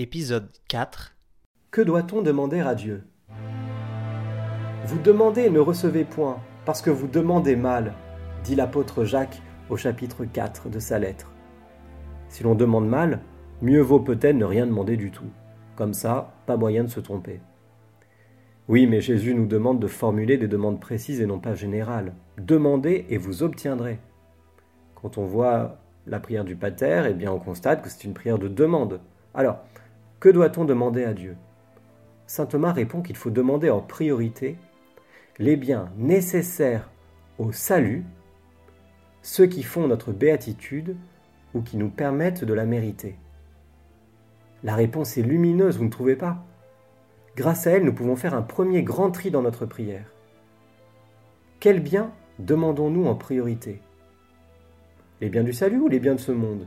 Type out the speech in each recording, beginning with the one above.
Épisode 4 Que doit-on demander à Dieu? Vous demandez et ne recevez point, parce que vous demandez mal, dit l'apôtre Jacques au chapitre 4 de sa lettre. Si l'on demande mal, mieux vaut peut-être ne rien demander du tout. Comme ça, pas moyen de se tromper. Oui, mais Jésus nous demande de formuler des demandes précises et non pas générales. Demandez et vous obtiendrez. Quand on voit la prière du Pater, eh bien on constate que c'est une prière de demande. Alors, que doit-on demander à Dieu? Saint Thomas répond qu'il faut demander en priorité les biens nécessaires au salut, ceux qui font notre béatitude ou qui nous permettent de la mériter. La réponse est lumineuse, vous ne trouvez pas? Grâce à elle, nous pouvons faire un premier grand tri dans notre prière. Quels biens demandons-nous en priorité? Les biens du salut ou les biens de ce monde?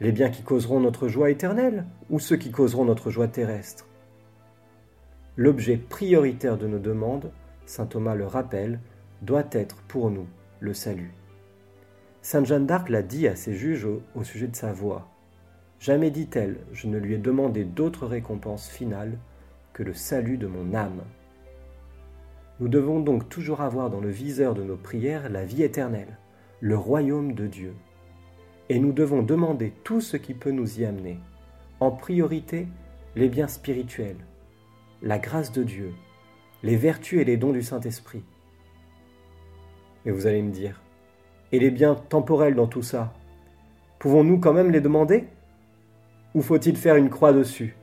Les biens qui causeront notre joie éternelle ou ceux qui causeront notre joie terrestre? L'objet prioritaire de nos demandes, saint Thomas le rappelle, doit être pour nous le salut. Sainte Jeanne d'Arc l'a dit à ses juges au, sujet de sa voix. Jamais, dit-elle, je ne lui ai demandé d'autre récompense finale que le salut de mon âme. Nous devons donc toujours avoir dans le viseur de nos prières la vie éternelle, le royaume de Dieu et nous devons demander tout ce qui peut nous y amener. En priorité, les biens spirituels, la grâce de Dieu, les vertus et les dons du Saint-Esprit. Et vous allez me dire, et les biens temporels dans tout ça, pouvons-nous quand même les demander? Ou faut-il faire une croix dessus?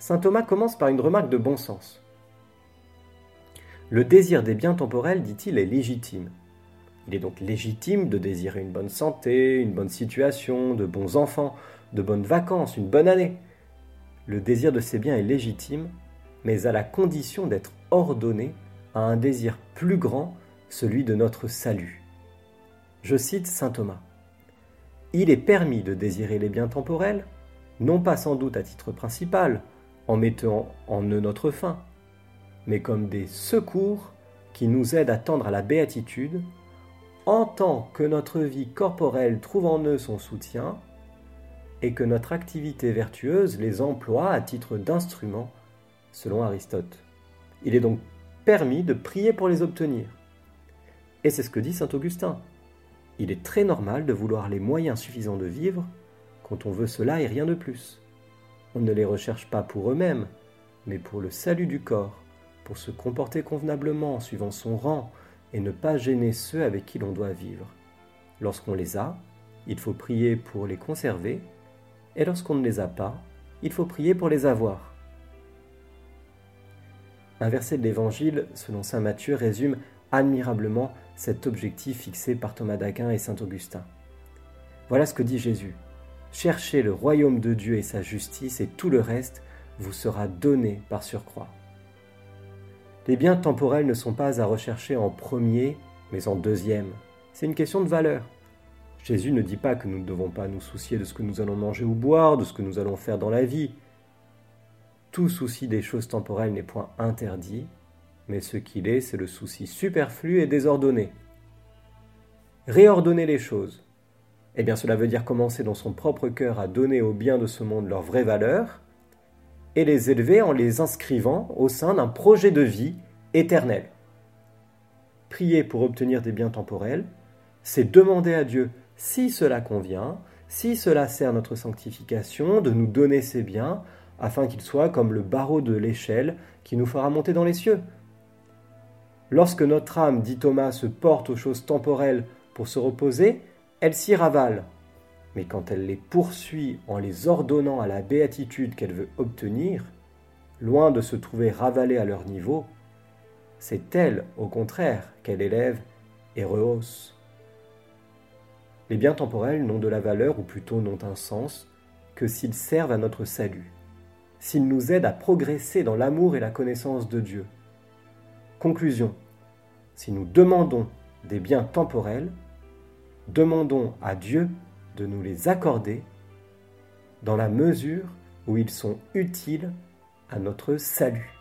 Saint Thomas commence par une remarque de bon sens. Le désir des biens temporels, dit-il, est légitime. Il est donc légitime de désirer une bonne santé, une bonne situation, de bons enfants, de bonnes vacances, une bonne année. Le désir de ces biens est légitime, mais à la condition d'être ordonné à un désir plus grand, celui de notre salut. Je cite Saint Thomas. Il est permis de désirer les biens temporels, non pas sans doute à titre principal, en mettant en eux notre fin, mais comme des secours qui nous aident à tendre à la béatitude en tant que notre vie corporelle trouve en eux son soutien et que notre activité vertueuse les emploie à titre d'instrument, selon Aristote. Il est donc permis de prier pour les obtenir. Et c'est ce que dit Saint Augustin. Il est très normal de vouloir les moyens suffisants de vivre quand on veut cela et rien de plus. On ne les recherche pas pour eux-mêmes, mais pour le salut du corps, pour se comporter convenablement suivant son rang, et ne pas gêner ceux avec qui l'on doit vivre. Lorsqu'on les a, il faut prier pour les conserver, et lorsqu'on ne les a pas, il faut prier pour les avoir. Un verset de l'Évangile, selon Saint Matthieu, résume admirablement cet objectif fixé par Thomas d'Aquin et Saint Augustin. Voilà ce que dit Jésus. Cherchez le royaume de Dieu et sa justice, et tout le reste vous sera donné par surcroît. Les biens temporels ne sont pas à rechercher en premier, mais en deuxième. C'est une question de valeur. Jésus ne dit pas que nous ne devons pas nous soucier de ce que nous allons manger ou boire, de ce que nous allons faire dans la vie. Tout souci des choses temporelles n'est point interdit, mais ce qu'il est, c'est le souci superflu et désordonné. Réordonner les choses. Eh bien cela veut dire commencer dans son propre cœur à donner aux biens de ce monde leur vraie valeur, et les élever en les inscrivant au sein d'un projet de vie éternel. Prier pour obtenir des biens temporels, c'est demander à Dieu si cela convient, si cela sert notre sanctification, de nous donner ces biens, afin qu'ils soient comme le barreau de l'échelle qui nous fera monter dans les cieux. Lorsque notre âme, dit Thomas, se porte aux choses temporelles pour se reposer, elle s'y ravale, mais quand elle les poursuit en les ordonnant à la béatitude qu'elle veut obtenir, loin de se trouver ravalée à leur niveau, c'est elle, au contraire, qu'elle élève et rehausse. Les biens temporels n'ont de la valeur, ou plutôt n'ont un sens, que s'ils servent à notre salut, s'ils nous aident à progresser dans l'amour et la connaissance de Dieu. Conclusion. Si nous demandons des biens temporels, demandons à Dieu de nous les accorder dans la mesure où ils sont utiles à notre salut.